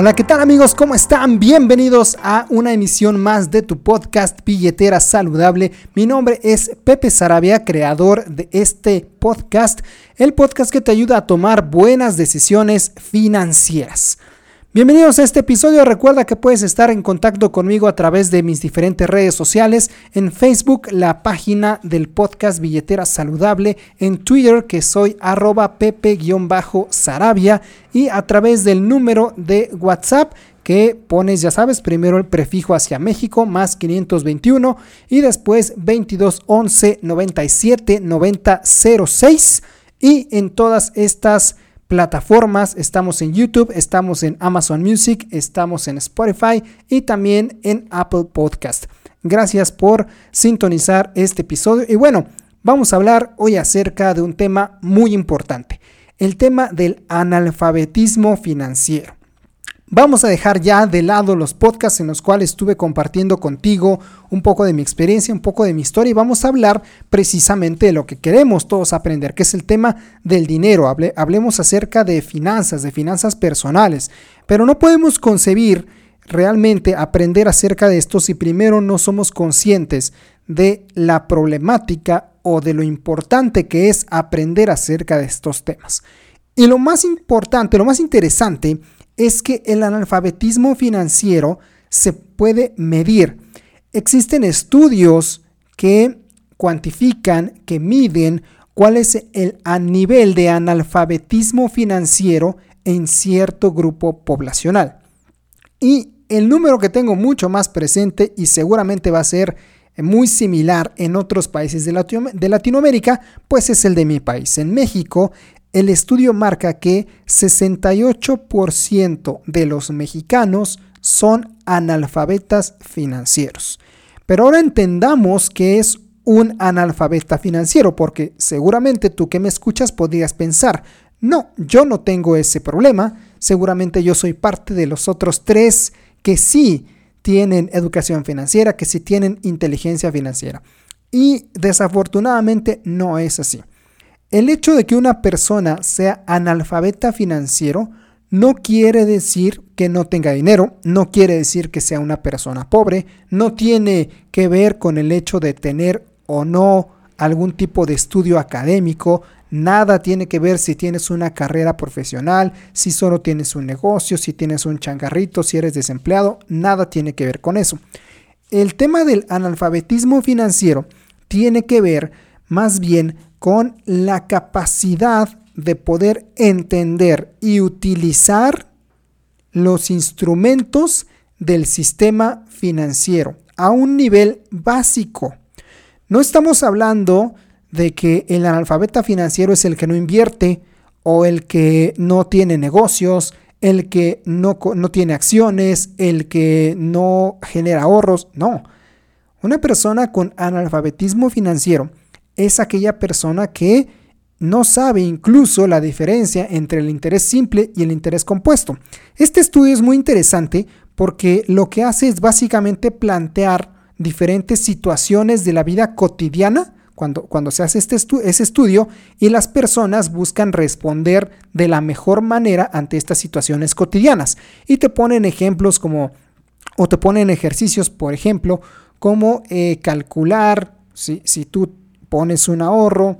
Hola, ¿qué tal amigos? ¿Cómo están? Bienvenidos a una emisión más de tu podcast Billetera Saludable. Mi nombre es Pepe Sarabia, creador de este podcast, el podcast que te ayuda a tomar buenas decisiones financieras. Bienvenidos a este episodio. Recuerda que puedes estar en contacto conmigo a través de mis diferentes redes sociales. En Facebook, la página del podcast Billetera Saludable. En Twitter, que soy arroba pepe-sarabia. Y a través del número de WhatsApp que pones, ya sabes, primero el prefijo hacia México más 521 y después 2211 97 90 06. Y en todas estas plataformas. Estamos en YouTube, estamos en Amazon Music, estamos en Spotify y también en Apple Podcast. Gracias por sintonizar este episodio. Y bueno, vamos a hablar hoy acerca de un tema muy importante, el tema del analfabetismo financiero. Vamos a dejar ya de lado los podcasts en los cuales estuve compartiendo contigo un poco de mi experiencia, un poco de mi historia y vamos a hablar precisamente de lo que queremos todos aprender, que es el tema del dinero. hablemos acerca de finanzas, de finanzas personales, pero no podemos concebir realmente aprender acerca de esto si primero no somos conscientes de la problemática o de lo importante que es aprender acerca de estos temas. Y lo más importante, lo más interesante, es que el analfabetismo financiero se puede medir. Existen estudios que cuantifican, que miden cuál es el nivel de analfabetismo financiero en cierto grupo poblacional. Y el número que tengo mucho más presente y seguramente va a ser muy similar en otros países de, Latinoamérica, pues es el de mi país. En México, el estudio marca que 68% de los mexicanos son analfabetas financieros. Pero ahora entendamos qué es un analfabeta financiero, porque seguramente tú que me escuchas podrías pensar, no, yo no tengo ese problema, seguramente yo soy parte de los otros tres que sí tienen educación financiera, que sí tienen inteligencia financiera. Y desafortunadamente no es así. El hecho de que una persona sea analfabeta financiero no quiere decir que no tenga dinero, no quiere decir que sea una persona pobre, no tiene que ver con el hecho de tener o no algún tipo de estudio académico, nada tiene que ver si tienes una carrera profesional, si solo tienes un negocio, si tienes un changarrito, si eres desempleado, nada tiene que ver con eso. El tema del analfabetismo financiero tiene que ver más bien con la capacidad de poder entender y utilizar los instrumentos del sistema financiero a un nivel básico. No estamos hablando de que el analfabeta financiero es el que no invierte o el que no tiene negocios, el que no, no tiene acciones, el que no genera ahorros. No. Una persona con analfabetismo financiero es aquella persona que no sabe incluso la diferencia entre el interés simple y el interés compuesto. Este estudio es muy interesante porque lo que hace es básicamente plantear diferentes situaciones de la vida cotidiana cuando, cuando se hace este ese estudio y las personas buscan responder de la mejor manera ante estas situaciones cotidianas. Y te ponen ejemplos como, o te ponen ejercicios, por ejemplo, como eh, calcular si, si tú pones un ahorro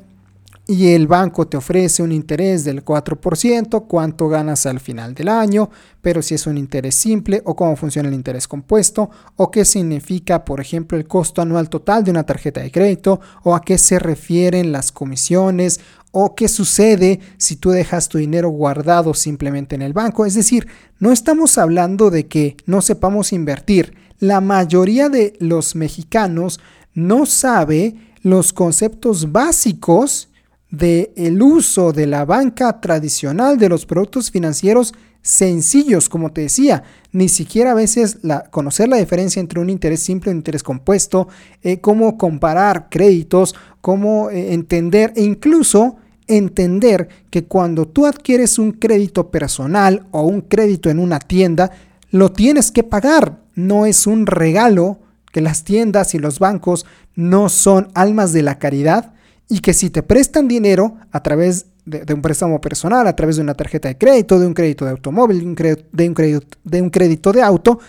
y el banco te ofrece un interés del 4%, cuánto ganas al final del año, pero si es un interés simple o cómo funciona el interés compuesto o qué significa, por ejemplo, el costo anual total de una tarjeta de crédito o a qué se refieren las comisiones o qué sucede si tú dejas tu dinero guardado simplemente en el banco. Es decir, no estamos hablando de que no sepamos invertir. La mayoría de los mexicanos no sabe los conceptos básicos del el uso de la banca tradicional de los productos financieros sencillos, como te decía, ni siquiera a veces la, conocer la diferencia entre un interés simple y un interés compuesto, eh, cómo comparar créditos, cómo eh, entender e incluso entender que cuando tú adquieres un crédito personal o un crédito en una tienda, lo tienes que pagar, no es un regalo, que las tiendas y los bancos no son almas de la caridad y que si te prestan dinero a través de, un préstamo personal, a través de una tarjeta de crédito, de un crédito de automóvil, de un, crédito, de un crédito de auto,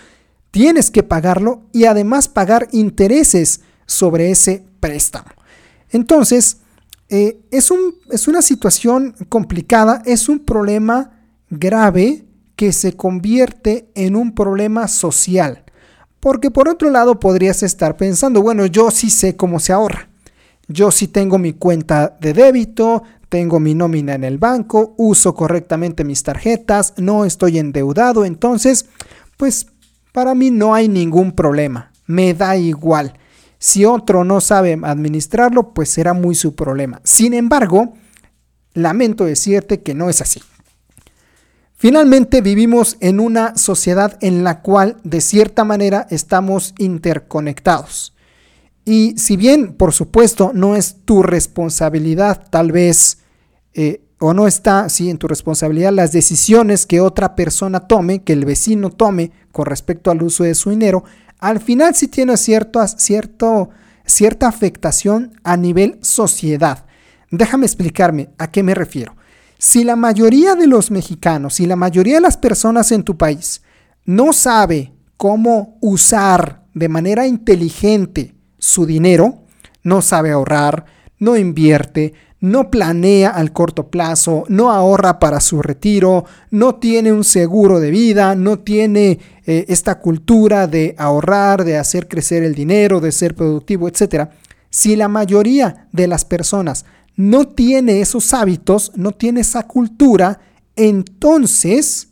tienes que pagarlo y además pagar intereses sobre ese préstamo. Entonces, eh, es, un, es una situación complicada, es un problema grave que se convierte en un problema social. Porque por otro lado podrías estar pensando, bueno, yo sí sé cómo se ahorra. Yo sí tengo mi cuenta de débito, tengo mi nómina en el banco, uso correctamente mis tarjetas, no estoy endeudado, entonces, pues para mí no hay ningún problema, me da igual. Si otro no sabe administrarlo, pues será muy su problema. Sin embargo, lamento decirte que no es así. Finalmente vivimos en una sociedad en la cual de cierta manera estamos interconectados. Y si bien, por supuesto, no es tu responsabilidad tal vez eh, o no está sí, en tu responsabilidad las decisiones que otra persona tome, que el vecino tome con respecto al uso de su dinero, al final sí tiene cierto, cierta afectación a nivel sociedad. Déjame explicarme a qué me refiero. Si la mayoría de los mexicanos, si la mayoría de las personas en tu país no sabe cómo usar de manera inteligente su dinero, no sabe ahorrar, no invierte, no planea al corto plazo, no ahorra para su retiro, no tiene un seguro de vida, no tiene eh, esta cultura de ahorrar, de hacer crecer el dinero, de ser productivo, etc. Si la mayoría de las personas no tiene esos hábitos, no tiene esa cultura, entonces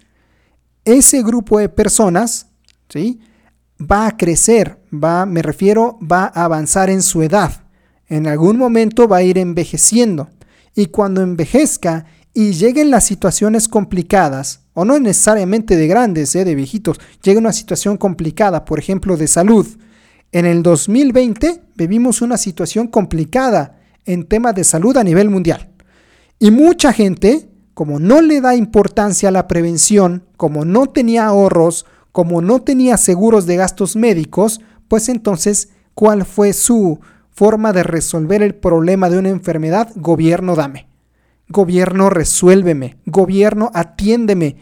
ese grupo de personas, ¿sí? va a crecer, va, me refiero, va a avanzar en su edad en algún momento va a ir envejeciendo. Y cuando envejezca y lleguen las situaciones complicadas, o no necesariamente de grandes, eh, de viejitos, llega una situación complicada, por ejemplo, de salud. En el 2020 vivimos una situación complicada en temas de salud a nivel mundial. Y mucha gente, como no le da importancia a la prevención, como no tenía ahorros, como no tenía seguros de gastos médicos, pues entonces, ¿cuál fue su, forma de resolver el problema de una enfermedad, gobierno dame. Gobierno resuélveme. Gobierno atiéndeme.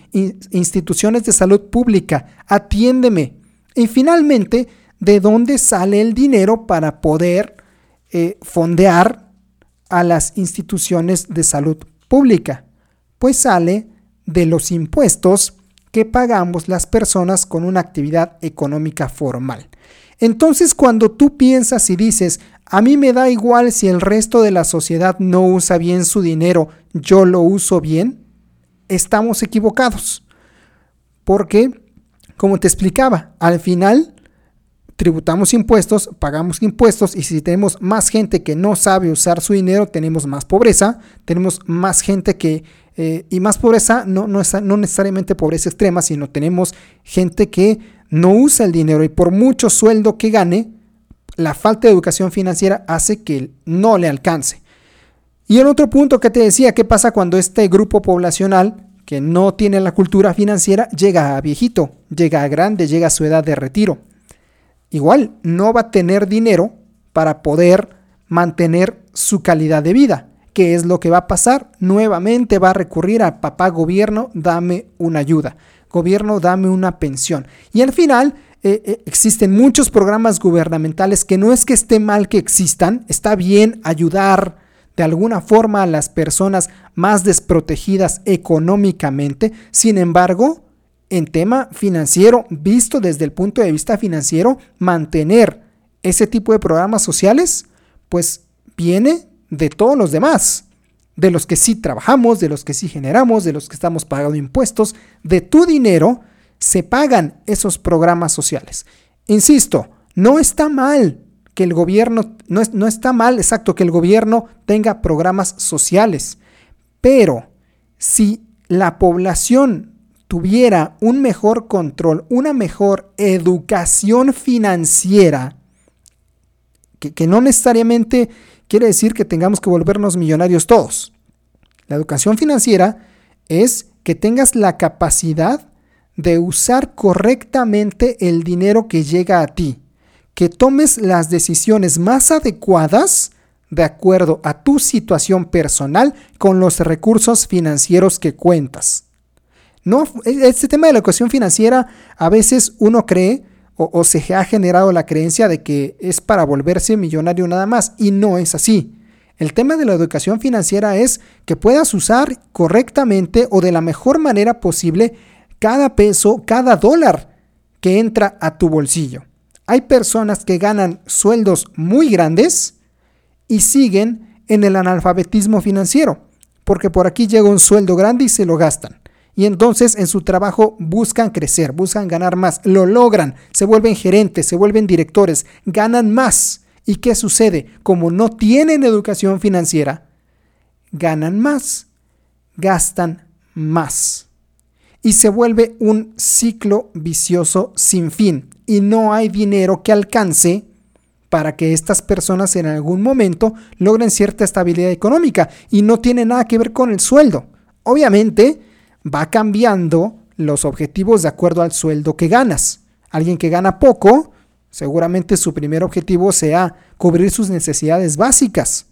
instituciones de salud pública, atiéndeme. Y finalmente, ¿de dónde sale el dinero para poder eh, fondear a las instituciones de salud pública? Pues sale de los impuestos que pagamos las personas con una actividad económica formal. Entonces cuando tú piensas y dices, a mí me da igual si el resto de la sociedad no usa bien su dinero, yo lo uso bien, estamos equivocados. Porque, como te explicaba, al final tributamos impuestos, pagamos impuestos y si tenemos más gente que no sabe usar su dinero, tenemos más pobreza, tenemos más gente que, eh, y más pobreza, no, no, no necesariamente pobreza extrema, sino tenemos gente que no usa el dinero y por mucho sueldo que gane, la falta de educación financiera hace que no le alcance. Y el otro punto que te decía, ¿qué pasa cuando este grupo poblacional que no tiene la cultura financiera llega a viejito, llega a grande, llega a su edad de retiro? Igual, no va a tener dinero para poder mantener su calidad de vida. ¿Qué es lo que va a pasar? Nuevamente va a recurrir a papá gobierno, dame una ayuda. Gobierno, dame una pensión. Y al final eh, eh, existen muchos programas gubernamentales que no es que esté mal que existan, está bien ayudar de alguna forma a las personas más desprotegidas económicamente. Sin embargo, en tema financiero, visto desde el punto de vista financiero, mantener ese tipo de programas sociales, pues viene de todos los demás, de los que sí trabajamos, de los que sí generamos, de los que estamos pagando impuestos, de tu dinero se pagan esos programas sociales. Insisto, no está mal que el gobierno, no, no está mal, exacto, que el gobierno tenga programas sociales, pero si la población tuviera un mejor control, una mejor educación financiera, que, que no necesariamente quiere decir que tengamos que volvernos millonarios todos. La educación financiera es que tengas la capacidad de usar correctamente el dinero que llega a ti, que tomes las decisiones más adecuadas de acuerdo a tu situación personal con los recursos financieros que cuentas. No, e, este tema de la educación financiera a veces uno cree o, o se ha generado la creencia de que es para volverse millonario nada más y no es así. El tema de la educación financiera es que puedas usar correctamente o de la mejor manera posible cada peso, cada dólar que entra a tu bolsillo. Hay personas que ganan sueldos muy grandes y siguen en el analfabetismo financiero, porque por aquí llega un sueldo grande y se lo gastan. Y entonces en su trabajo buscan crecer, buscan ganar más, lo logran, se vuelven gerentes, se vuelven directores, ganan más ¿Y qué sucede? Como no tienen educación financiera, ganan más, gastan más. Y se vuelve un ciclo vicioso sin fin. Y no hay dinero que alcance para que estas personas en algún momento logren cierta estabilidad económica. Y no tiene nada que ver con el sueldo. Obviamente va cambiando los objetivos de acuerdo al sueldo que ganas. Alguien que gana poco, Seguramente su primer objetivo sea cubrir sus necesidades básicas.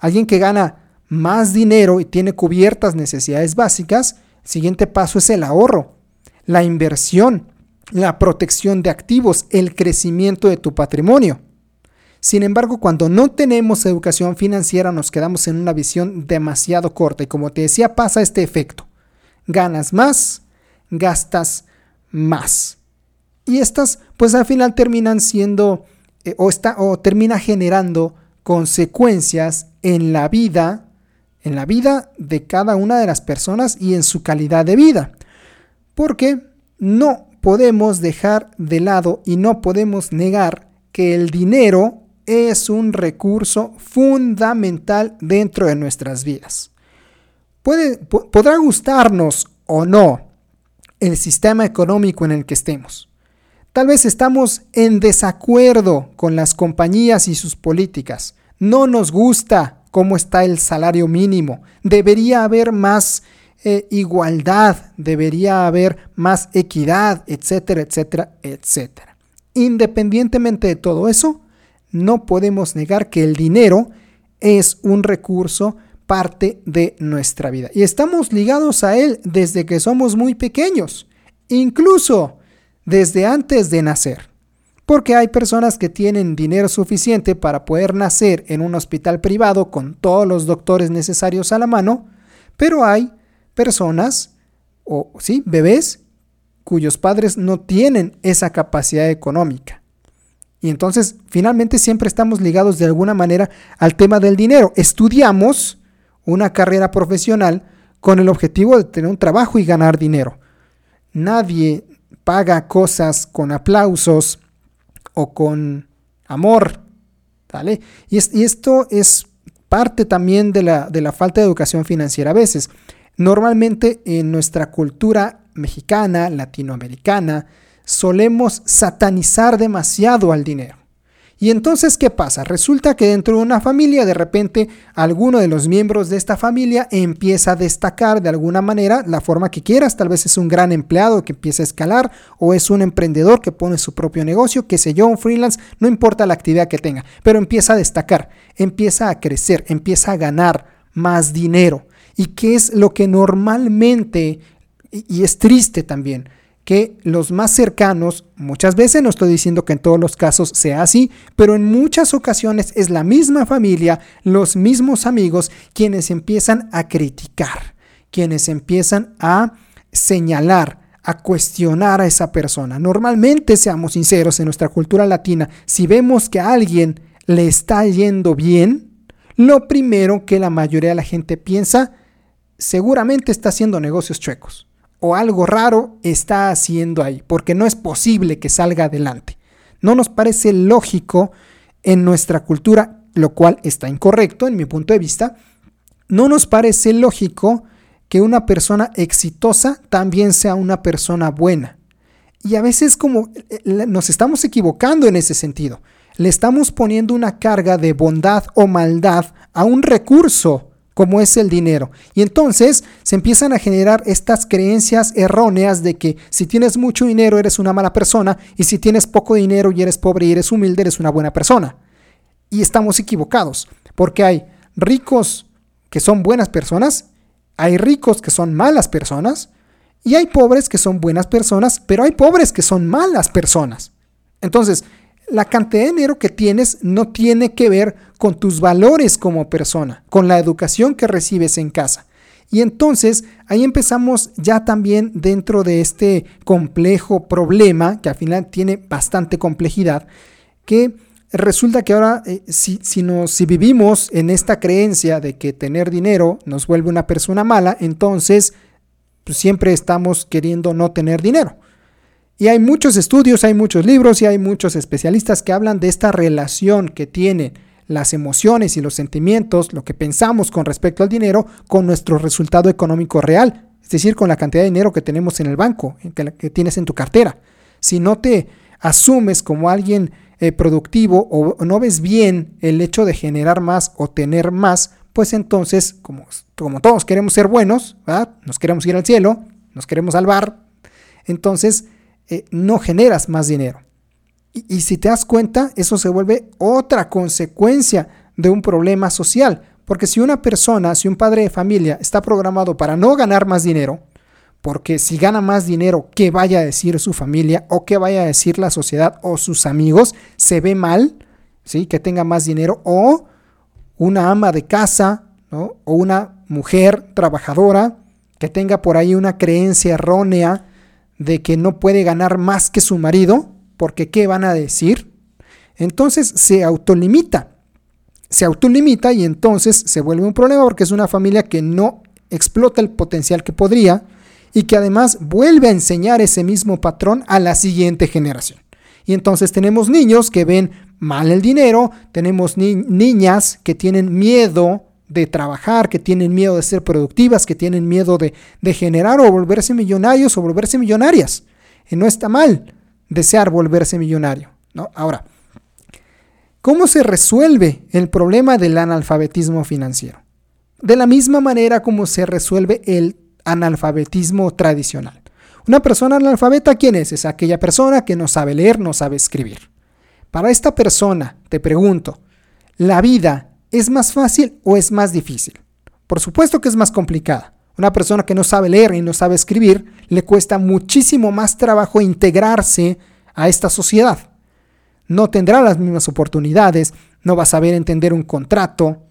Alguien que gana más dinero y tiene cubiertas necesidades básicas, el siguiente paso es el ahorro, la inversión, la protección de activos, el crecimiento de tu patrimonio. Sin embargo, cuando no tenemos educación financiera nos quedamos en una visión demasiado corta y como te decía pasa este efecto. Ganas más, gastas más. Y estas, pues al final terminan siendo eh, o, está, o termina generando consecuencias en la vida, en la vida de cada una de las personas y en su calidad de vida. Porque no podemos dejar de lado y no podemos negar que el dinero es un recurso fundamental dentro de nuestras vidas. Podrá gustarnos o no el sistema económico en el que estemos. Tal vez estamos en desacuerdo con las compañías y sus políticas. No nos gusta cómo está el salario mínimo. Debería haber más eh, igualdad, debería haber más equidad, etcétera, etcétera, etcétera. Independientemente de todo eso, no podemos negar que el dinero es un recurso parte de nuestra vida. Y estamos ligados a él desde que somos muy pequeños. Incluso desde antes de nacer. Porque hay personas que tienen dinero suficiente para poder nacer en un hospital privado con todos los doctores necesarios a la mano, pero hay personas, o sí, bebés, cuyos padres no tienen esa capacidad económica. Y entonces, finalmente siempre estamos ligados de alguna manera al tema del dinero. Estudiamos una carrera profesional con el objetivo de tener un trabajo y ganar dinero. Nadie paga cosas con aplausos o con amor. ¿vale? Y, esto es parte también de la, de la falta de educación financiera a veces. Normalmente en nuestra cultura mexicana, latinoamericana, solemos satanizar demasiado al dinero. Y entonces, ¿qué pasa? Resulta que dentro de una familia, de repente, alguno de los miembros de esta familia empieza a destacar de alguna manera la forma que quieras. Tal vez es un gran empleado que empieza a escalar o es un emprendedor que pone su propio negocio, que sé yo, un freelance, no importa la actividad que tenga, pero empieza a destacar, empieza a crecer, empieza a ganar más dinero. ¿Y qué es lo que normalmente, y es triste también, que los más cercanos, muchas veces no estoy diciendo que en todos los casos sea así, pero en muchas ocasiones es la misma familia, los mismos amigos quienes empiezan a criticar, quienes empiezan a señalar, a cuestionar a esa persona. Normalmente, seamos sinceros, en nuestra cultura latina, si vemos que a alguien le está yendo bien, lo primero que la mayoría de la gente piensa, seguramente está haciendo negocios chuecos o algo raro está haciendo ahí, porque no es posible que salga adelante. No nos parece lógico en nuestra cultura, lo cual está incorrecto en mi punto de vista, no nos parece lógico que una persona exitosa también sea una persona buena. Y a veces como eh, nos estamos equivocando en ese sentido. Le estamos poniendo una carga de bondad o maldad a un recurso como es el dinero. Y entonces se empiezan a generar estas creencias erróneas de que si tienes mucho dinero eres una mala persona y si tienes poco dinero y eres pobre y eres humilde eres una buena persona. Y estamos equivocados, porque hay ricos que son buenas personas, hay ricos que son malas personas y hay pobres que son buenas personas, pero hay pobres que son malas personas. Entonces, la cantidad de dinero que tienes no tiene que ver con tus valores como persona, con la educación que recibes en casa. Y entonces ahí empezamos ya también dentro de este complejo problema, que al final tiene bastante complejidad, que resulta que ahora eh, si, si vivimos en esta creencia de que tener dinero nos vuelve una persona mala, entonces pues, siempre estamos queriendo no tener dinero. Y hay muchos estudios, hay muchos libros y hay muchos especialistas que hablan de esta relación que tienen las emociones y los sentimientos, lo que pensamos con respecto al dinero, con nuestro resultado económico real, es decir, con la cantidad de dinero que tenemos en el banco, que, tienes en tu cartera. Si no te asumes como alguien eh, productivo o no ves bien el hecho de generar más o tener más, pues entonces, como, como todos queremos ser buenos, nos queremos ir al cielo, nos queremos salvar, entonces eh, no generas más dinero. Y, si te das cuenta, eso se vuelve otra consecuencia de un problema social. Porque si una persona, si un padre de familia está programado para no ganar más dinero, porque si gana más dinero, ¿qué vaya a decir su familia o qué vaya a decir la sociedad o sus amigos? Se ve mal, ¿sí? Que tenga más dinero o una ama de casa, O una mujer trabajadora que tenga por ahí una creencia errónea de que no puede ganar más que su marido, porque ¿qué van a decir? Entonces se autolimita. Se autolimita y entonces se vuelve un problema porque es una familia que no explota el potencial que podría y que además vuelve a enseñar ese mismo patrón a la siguiente generación. Y entonces tenemos niños que ven mal el dinero, tenemos niñas que tienen miedo de trabajar, que tienen miedo de ser productivas, que tienen miedo de, generar o volverse millonarios o volverse millonarias. Y no está mal desear volverse millonario. ¿no? Ahora, ¿cómo se resuelve el problema del analfabetismo financiero? De la misma manera como se resuelve el analfabetismo tradicional. Una persona analfabeta, ¿quién es? Es aquella persona que no sabe leer, no sabe escribir. Para esta persona, te pregunto, ¿la vida ¿Es más fácil o es más difícil? Por supuesto que es más complicada. Una persona que no sabe leer y no sabe escribir le cuesta muchísimo más trabajo integrarse a esta sociedad. No tendrá las mismas oportunidades, no va a saber entender un contrato,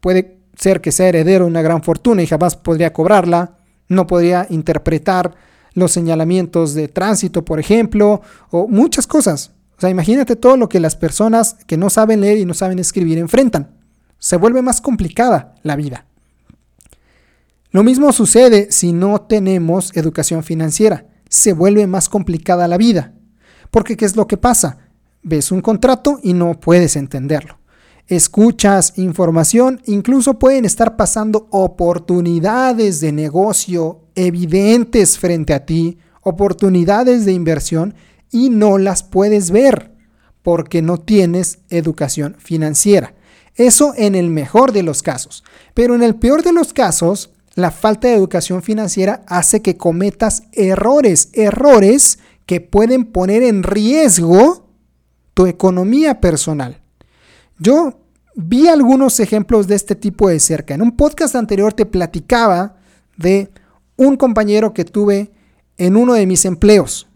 puede ser que sea heredero de una gran fortuna y jamás podría cobrarla, no podría interpretar los señalamientos de tránsito, por ejemplo, o muchas cosas. O sea, imagínate todo lo que las personas que no saben leer y no saben escribir enfrentan se vuelve más complicada la vida. Lo mismo sucede si no tenemos educación financiera. Se vuelve más complicada la vida. Porque ¿qué es lo que pasa? Ves un contrato y no puedes entenderlo. Escuchas información, incluso pueden estar pasando oportunidades de negocio evidentes frente a ti, oportunidades de inversión y no las puedes ver porque no tienes educación financiera. Eso en el mejor de los casos. Pero en el peor de los casos, la falta de educación financiera hace que cometas errores, errores que pueden poner en riesgo tu economía personal. Yo vi algunos ejemplos de este tipo de cerca. En un podcast anterior te platicaba de un compañero que tuve en uno de mis empleos.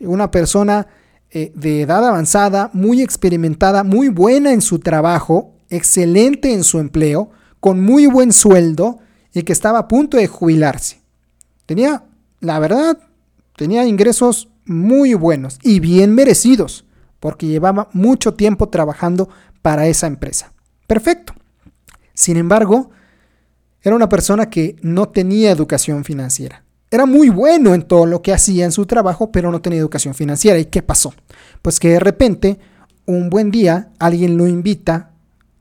Una persona eh, de edad avanzada, muy experimentada, muy buena en su trabajo, excelente en su empleo, con muy buen sueldo y que estaba a punto de jubilarse. Tenía, la verdad, tenía ingresos muy buenos y bien merecidos, porque llevaba mucho tiempo trabajando para esa empresa. Perfecto. Sin embargo, era una persona que no tenía educación financiera. Era muy bueno en todo lo que hacía en su trabajo, pero no tenía educación financiera. ¿Y qué pasó? Pues que de repente, un buen día, alguien lo invita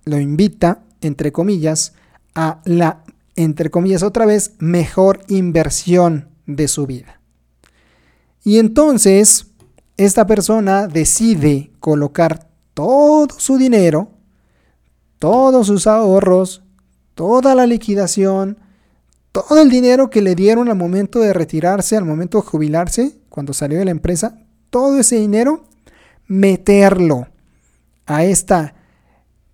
lo invita, entre comillas, a la entre comillas otra vez, mejor inversión de su vida. Y entonces, esta persona decide colocar todo su dinero, todos sus ahorros, toda la liquidación, todo el dinero que le dieron al momento de retirarse, al momento de jubilarse, cuando salió de la empresa, todo ese dinero, meterlo a esta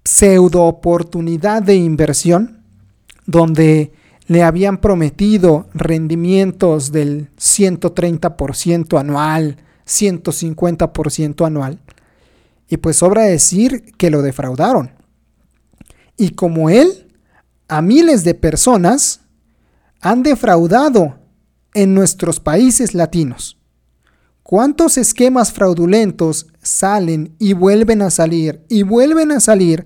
pseudo oportunidad de inversión donde le habían prometido rendimientos del 130% anual, 150% anual. Y pues sobra decir que lo defraudaron. Y como él, a miles de personas han defraudado en nuestros países latinos. ¿Cuántos esquemas fraudulentos salen y vuelven a salir y vuelven a salir?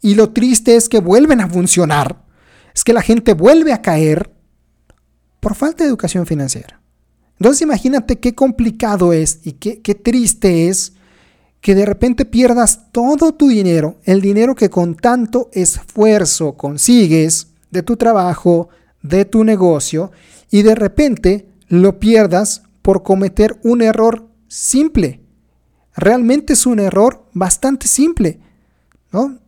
Y lo triste es que vuelven a funcionar. Es que la gente vuelve a caer por falta de educación financiera. Entonces imagínate qué complicado es y qué, qué triste es que de repente pierdas todo tu dinero, el dinero que con tanto esfuerzo consigues de tu trabajo, de tu negocio, y de repente lo pierdas por cometer un error simple. Realmente es un error bastante simple. ¿no?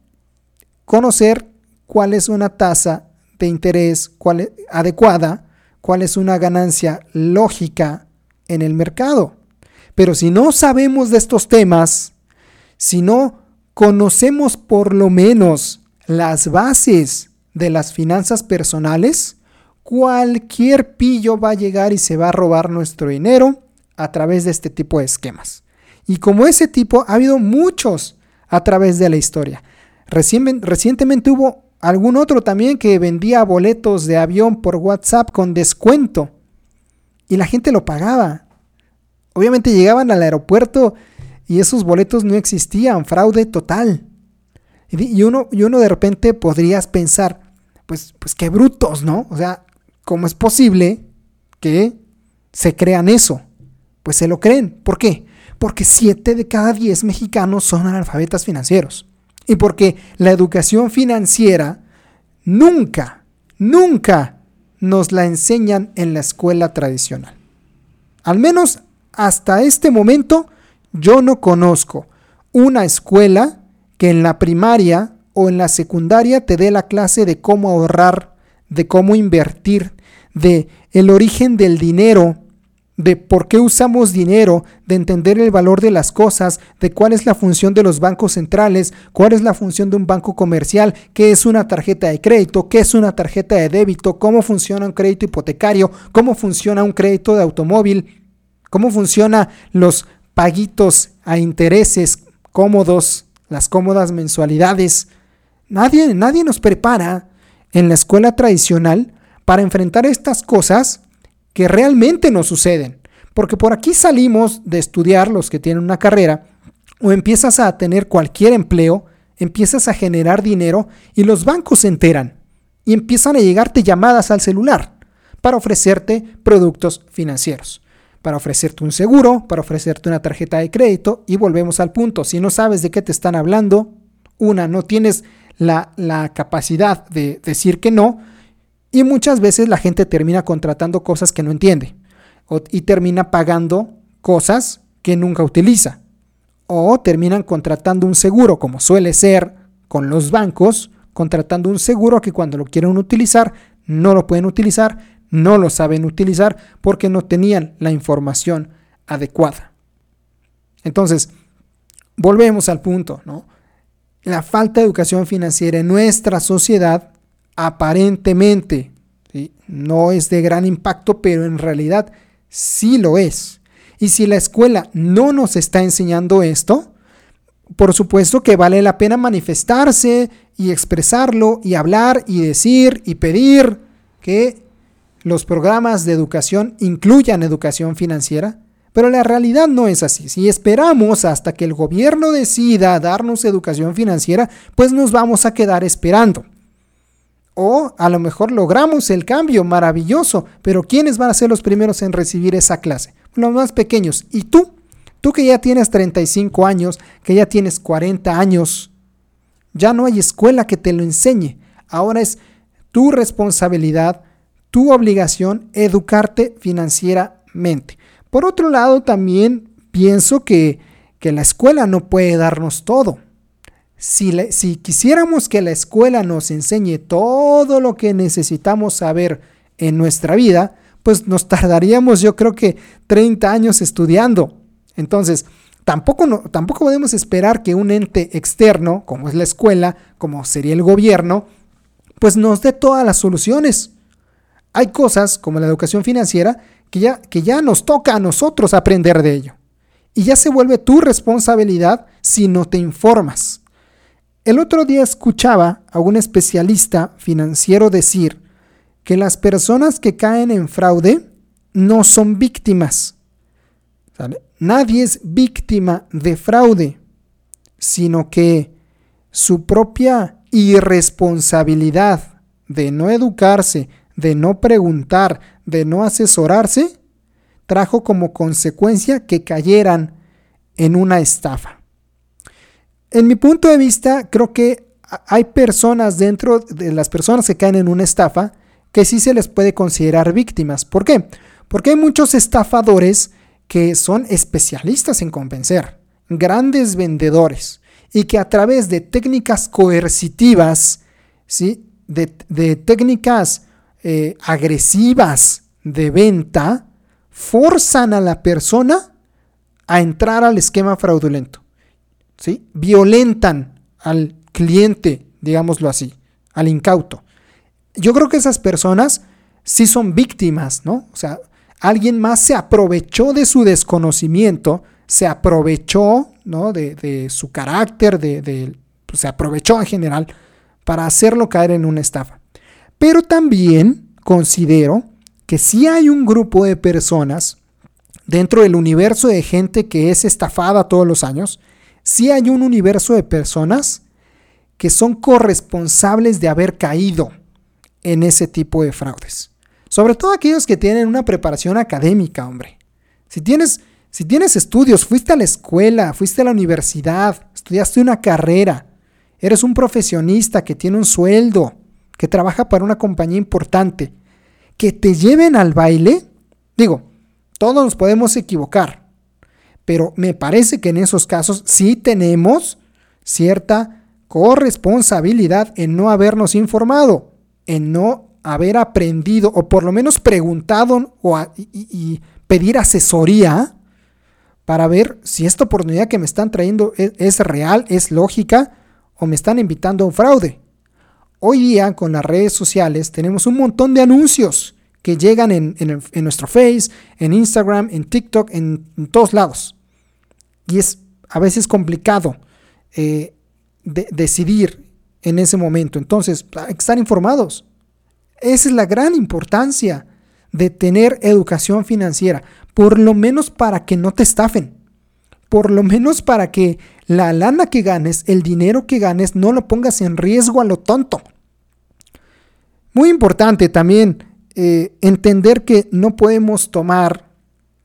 Conocer cuál es una tasa de interés cuál adecuada, cuál es una ganancia lógica en el mercado. Pero si no sabemos de estos temas, si no conocemos por lo menos las bases de las finanzas personales, cualquier pillo va a llegar y se va a robar nuestro dinero a través de este tipo de esquemas. Y como ese tipo, ha habido muchos a través de la historia. recientemente hubo algún otro también que vendía boletos de avión por WhatsApp con descuento. Y la gente lo pagaba. Obviamente llegaban al aeropuerto y esos boletos no existían, fraude total. Y uno, y uno de repente podrías pensar, pues, pues qué brutos, ¿no? O sea, ¿Cómo es posible que se crean eso? Pues se lo creen. ¿Por qué? Porque 7 de cada 10 mexicanos son analfabetas financieros. Y porque la educación financiera nunca, nunca nos la enseñan en la escuela tradicional. Al menos hasta este momento yo no conozco una escuela que en la primaria o en la secundaria te dé la clase de cómo ahorrar, de cómo invertir, de el origen del dinero, de por qué usamos dinero, de entender el valor de las cosas, de cuál es la función de los bancos centrales, cuál es la función de un banco comercial, qué es una tarjeta de crédito, qué es una tarjeta de débito, cómo funciona un crédito hipotecario, cómo funciona un crédito de automóvil, cómo funcionan los paguitos a intereses cómodos, las cómodas mensualidades. Nadie, nadie nos prepara en la escuela tradicional para enfrentar estas cosas que realmente nos suceden. Porque por aquí salimos de estudiar los que tienen una carrera o empiezas a tener cualquier empleo, empiezas a generar dinero y los bancos se enteran y empiezan a llegarte llamadas al celular para ofrecerte productos financieros, para ofrecerte un seguro, para ofrecerte una tarjeta de crédito y volvemos al punto, si no sabes de qué te están hablando, una, no tienes la, la capacidad de decir que no, y muchas veces la gente termina contratando cosas que no entiende y termina pagando cosas que nunca utiliza. O terminan contratando un seguro, como suele ser con los bancos, contratando un seguro que cuando lo quieren utilizar no lo pueden utilizar, no lo saben utilizar porque no tenían la información adecuada. Entonces, volvemos al punto, ¿no? La falta de educación financiera en nuestra sociedad aparentemente no es de gran impacto, pero en realidad sí lo es. Y si la escuela no nos está enseñando esto, por supuesto que vale la pena manifestarse y expresarlo y hablar y decir y pedir que los programas de educación incluyan educación financiera, pero la realidad no es así. Si esperamos hasta que el gobierno decida darnos educación financiera, pues nos vamos a quedar esperando. O a lo mejor logramos el cambio maravilloso, pero ¿quiénes van a ser los primeros en recibir esa clase? Los más pequeños. ¿Y tú? Tú que ya tienes 35 años, que ya tienes 40 años, ya no hay escuela que te lo enseñe. Ahora es tu responsabilidad, tu obligación educarte financieramente. Por otro lado, también pienso que, la escuela no puede darnos todo. Si, si quisiéramos que la escuela nos enseñe todo lo que necesitamos saber en nuestra vida, pues nos tardaríamos yo creo que 30 años estudiando. Entonces, tampoco, tampoco podemos esperar que un ente externo, como es la escuela, como sería el gobierno, pues nos dé todas las soluciones. Hay cosas como la educación financiera que ya, que ya nos toca a nosotros aprender de ello. Y ya se vuelve tu responsabilidad si no te informas. El otro día escuchaba a un especialista financiero decir que las personas que caen en fraude no son víctimas. Nadie es víctima de fraude, sino que su propia irresponsabilidad de no educarse, de no preguntar, de no asesorarse, trajo como consecuencia que cayeran en una estafa. En mi punto de vista, creo que hay personas dentro de las personas que caen en una estafa que sí se les puede considerar víctimas. ¿Por qué? Porque hay muchos estafadores que son especialistas en convencer, grandes vendedores, y que a través de técnicas coercitivas, ¿sí? de, técnicas eh, agresivas de venta, forzan a la persona a entrar al esquema fraudulento. ¿Sí? Violentan al cliente, digámoslo así, al incauto. Yo creo que esas personas sí son víctimas, ¿no? O sea, alguien más se aprovechó de su desconocimiento, se aprovechó, ¿no? De, su carácter, de, pues, se aprovechó en general para hacerlo caer en una estafa. Pero también considero que si hay un grupo de personas dentro del universo de gente que es estafada todos los años, si hay un universo de personas que son corresponsables de haber caído en ese tipo de fraudes. Sobre todo aquellos que tienen una preparación académica, hombre. Si tienes, si tienes estudios, fuiste a la escuela, fuiste a la universidad, estudiaste una carrera, eres un profesionista que tiene un sueldo, que trabaja para una compañía importante, que te lleven al baile, digo, todos nos podemos equivocar, pero me parece que en esos casos sí tenemos cierta corresponsabilidad en no habernos informado, en no haber aprendido o por lo menos preguntado o y, pedir asesoría para ver si esta oportunidad que me están trayendo es, es real, es lógica o me están invitando a un fraude. Hoy día con las redes sociales tenemos un montón de anuncios que llegan en, nuestro Face, en Instagram, en TikTok, en, todos lados. Y es a veces complicado eh, decidir en ese momento. Entonces, hay que estar informados. Esa es la gran importancia de tener educación financiera, por lo menos para que no te estafen, por lo menos para que la lana que ganes, el dinero que ganes, no lo pongas en riesgo a lo tonto. Muy importante también eh, entender que no podemos tomar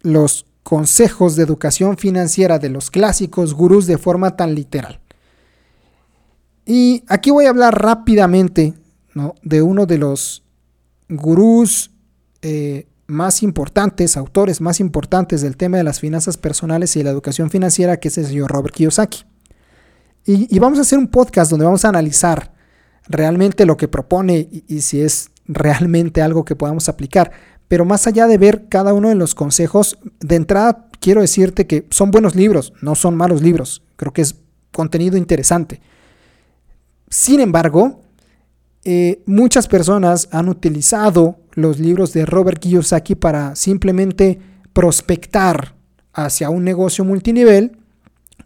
los consejos de educación financiera de los clásicos gurús de forma tan literal. Y aquí voy a hablar rápidamente de uno de los gurús eh, más importantes, autores más importantes del tema de las finanzas personales y la educación financiera, que es el señor Robert Kiyosaki. Y, vamos a hacer un podcast donde vamos a analizar realmente lo que propone y, si es realmente algo que podamos aplicar. Pero más allá de ver cada uno de los consejos, de entrada quiero decirte que son buenos libros, no son malos libros. Creo que es contenido interesante. Sin embargo, eh, muchas personas han utilizado los libros de Robert Kiyosaki para simplemente prospectar hacia un negocio multinivel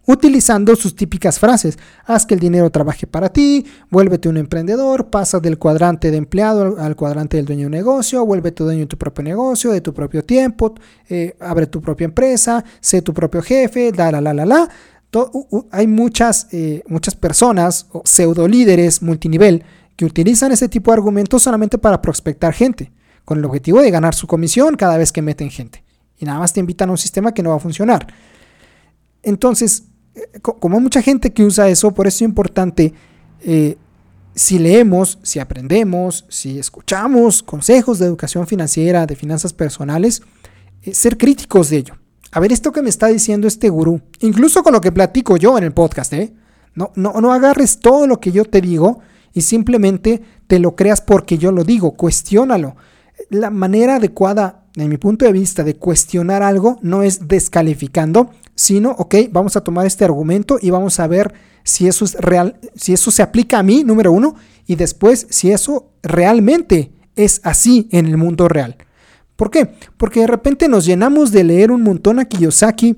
utilizando sus típicas frases. Haz que el dinero trabaje para ti, vuélvete un emprendedor, pasa del cuadrante de empleado al, cuadrante del dueño de un negocio, vuélvete dueño de tu propio negocio, de tu propio tiempo, eh, abre tu propia empresa, sé tu propio jefe, la, la, la, la, la. hay muchas, eh, muchas personas o pseudo líderes multinivel que utilizan ese tipo de argumentos solamente para prospectar gente, con el objetivo de ganar su comisión cada vez que meten gente. Y nada más te invitan a un sistema que no va a funcionar. Entonces, como hay mucha gente que usa eso, por eso es importante eh, si leemos, si aprendemos, si escuchamos consejos de educación financiera, de finanzas personales, eh, ser críticos de ello. A ver, esto que me está diciendo este gurú, incluso con lo que platico yo en el podcast, ¿eh? No, no, no agarres todo lo que yo te digo y simplemente te lo creas porque yo lo digo, cuestiónalo. La manera adecuada, en mi punto de vista, de cuestionar algo no es descalificando, sino, ok, vamos a tomar este argumento y vamos a ver si eso es real, si eso se aplica a mí, número uno, y después si eso realmente es así en el mundo real. ¿Por qué? Porque de repente nos llenamos de leer un montón a Kiyosaki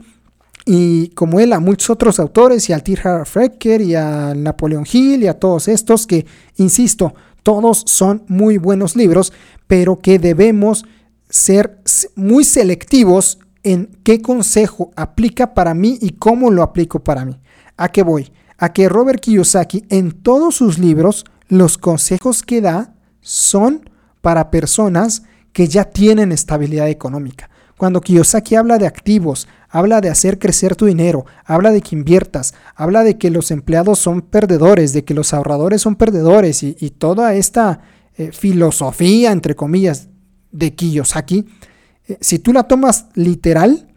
y como él a muchos otros autores y al T. Frecker y a Napoleon Hill y a todos estos que, insisto, todos son muy buenos libros, pero que debemos ser muy selectivos en qué consejo aplica para mí y cómo lo aplico para mí. ¿A qué voy? A que Robert Kiyosaki en todos sus libros los consejos que da son para personas que ya tienen estabilidad económica. Cuando Kiyosaki habla de activos, habla de hacer crecer tu dinero, habla de que inviertas, habla de que los empleados son perdedores, de que los ahorradores son perdedores y, toda esta eh, filosofía, entre comillas, de Kiyosaki, si tú la tomas literal,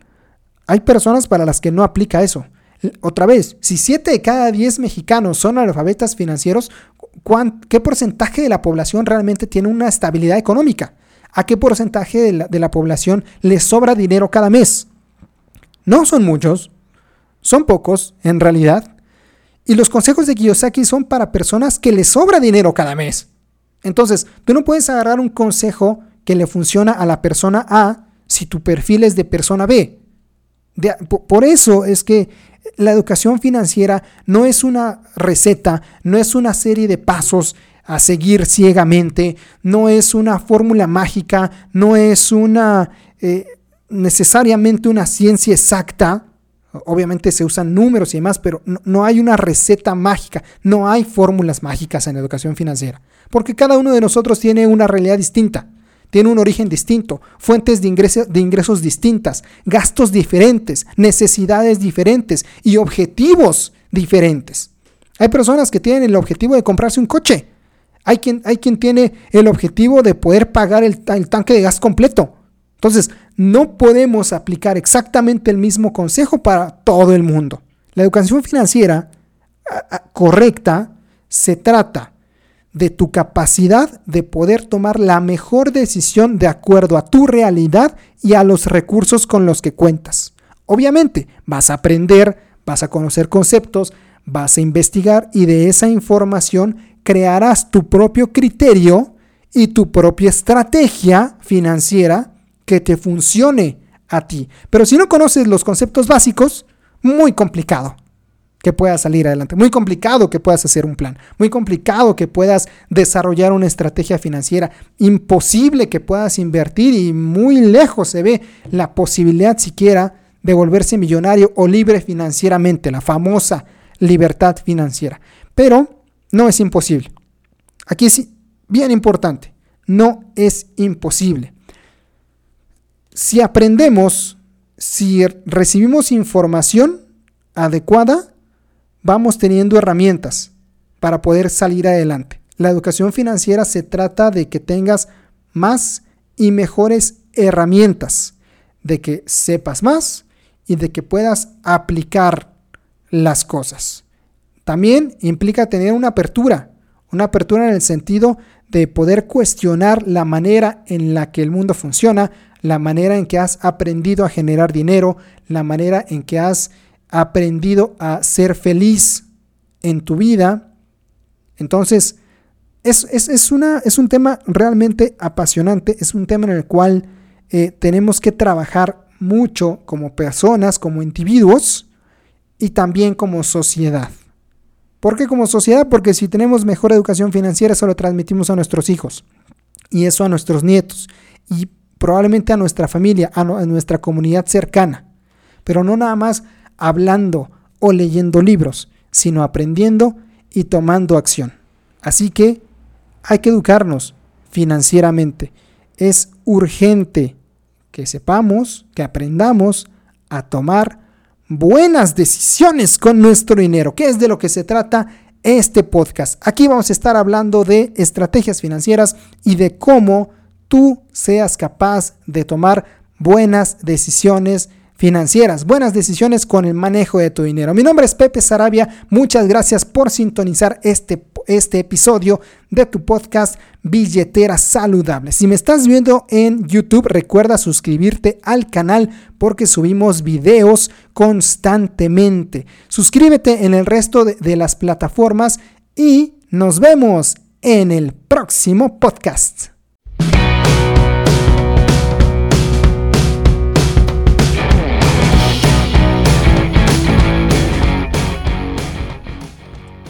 hay personas para las que no aplica eso. Otra vez, si 7 de cada 10 mexicanos son analfabetas financieros, ¿qué porcentaje de la población realmente tiene una estabilidad económica? ¿A qué porcentaje de la, de la población le sobra dinero cada mes? No son muchos, son pocos en realidad. Y los consejos de Kiyosaki son para personas que les sobra dinero cada mes. Entonces, tú no puedes agarrar un consejo que le funciona a la persona A si tu perfil es de persona B. por eso es que la educación financiera no es una receta, no es una serie de pasos a seguir ciegamente, no es una fórmula mágica, no es una eh, necesariamente una ciencia exacta. Obviamente se usan números y demás, pero no, hay una receta mágica, no hay fórmulas mágicas en educación financiera, porque cada uno de nosotros tiene una realidad distinta tiene un origen distinto, fuentes de, de ingresos distintas, gastos diferentes, necesidades diferentes y objetivos diferentes. Hay personas que tienen el objetivo de comprarse un coche. Hay quien, hay quien tiene el objetivo de poder pagar el, el tanque de gas completo. Entonces, no podemos aplicar exactamente el mismo consejo para todo el mundo. La educación financiera correcta se trata de tu capacidad de poder tomar la mejor decisión de acuerdo a tu realidad y a los recursos con los que cuentas. Obviamente, vas a aprender, vas a conocer conceptos, vas a investigar y de esa información crearás tu propio criterio y tu propia estrategia financiera que te funcione a ti. Pero si no conoces los conceptos básicos, muy complicado que puedas salir adelante. Muy complicado que puedas hacer un plan. Muy complicado que puedas desarrollar una estrategia financiera. Imposible que puedas invertir y muy lejos se ve la posibilidad siquiera de volverse millonario o libre financieramente, la famosa libertad financiera. Pero no es imposible. Aquí es bien importante. No es imposible. Si aprendemos, si recibimos información adecuada, vamos teniendo herramientas para poder salir adelante. La educación financiera se trata de que tengas más y mejores herramientas, de que sepas más y de que puedas aplicar las cosas. También implica tener una apertura, una apertura en el sentido de poder cuestionar la manera en la que el mundo funciona, la manera en que has aprendido a generar dinero, la manera en que has aprendido a ser feliz en tu vida. Entonces, es, una, es un tema realmente apasionante, es un tema en el cual eh, tenemos que trabajar mucho como personas, como individuos y también como sociedad. ¿Por qué como sociedad? Porque si tenemos mejor educación financiera, eso lo transmitimos a nuestros hijos y eso a nuestros nietos y probablemente a nuestra familia, a nuestra comunidad cercana. Pero no nada más hablando o leyendo libros, sino aprendiendo y tomando acción. Así que hay que educarnos financieramente. Es urgente que sepamos, que aprendamos a tomar buenas decisiones con nuestro dinero. ¿Qué es de lo que se trata este podcast. Aquí vamos a estar hablando de estrategias financieras y de cómo tú seas capaz de tomar buenas decisiones financieras, buenas decisiones con el manejo de tu dinero. Mi nombre es Pepe Sarabia, muchas gracias por sintonizar este, este episodio de tu podcast Billetera Saludable. Si me estás viendo en YouTube, recuerda suscribirte al canal porque subimos videos constantemente. Suscríbete en el resto de, de las plataformas y nos vemos en el próximo podcast.